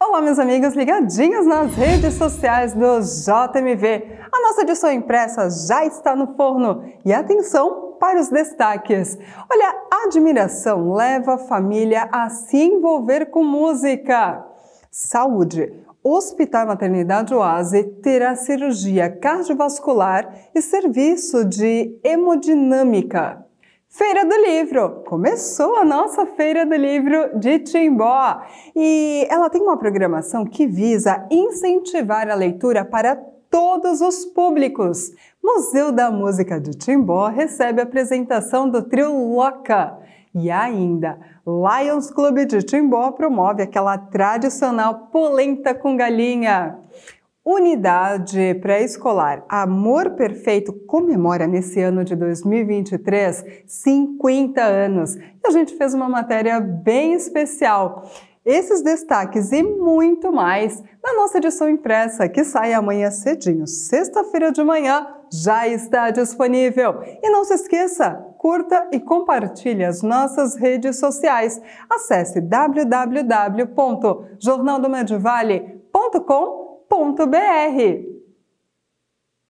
Olá, meus amigos ligadinhos nas redes sociais do JMV. A nossa edição impressa já está no forno e atenção para os destaques. Olha, admiração leva a família a se envolver com música. Saúde. Hospital Maternidade Oase terá cirurgia cardiovascular e serviço de hemodinâmica. Feira do Livro! Começou a nossa Feira do Livro de Timbó e ela tem uma programação que visa incentivar a leitura para todos os públicos. Museu da Música de Timbó recebe a apresentação do trio Loca. E ainda, Lions Club de Timbó promove aquela tradicional polenta com galinha. Unidade Pré-Escolar Amor Perfeito comemora nesse ano de 2023 50 anos. E a gente fez uma matéria bem especial. Esses destaques e muito mais na nossa edição impressa, que sai amanhã cedinho, sexta-feira de manhã, já está disponível. E não se esqueça, curta e compartilhe as nossas redes sociais. Acesse www.jornaldomedivale.com.br www.ponto.br.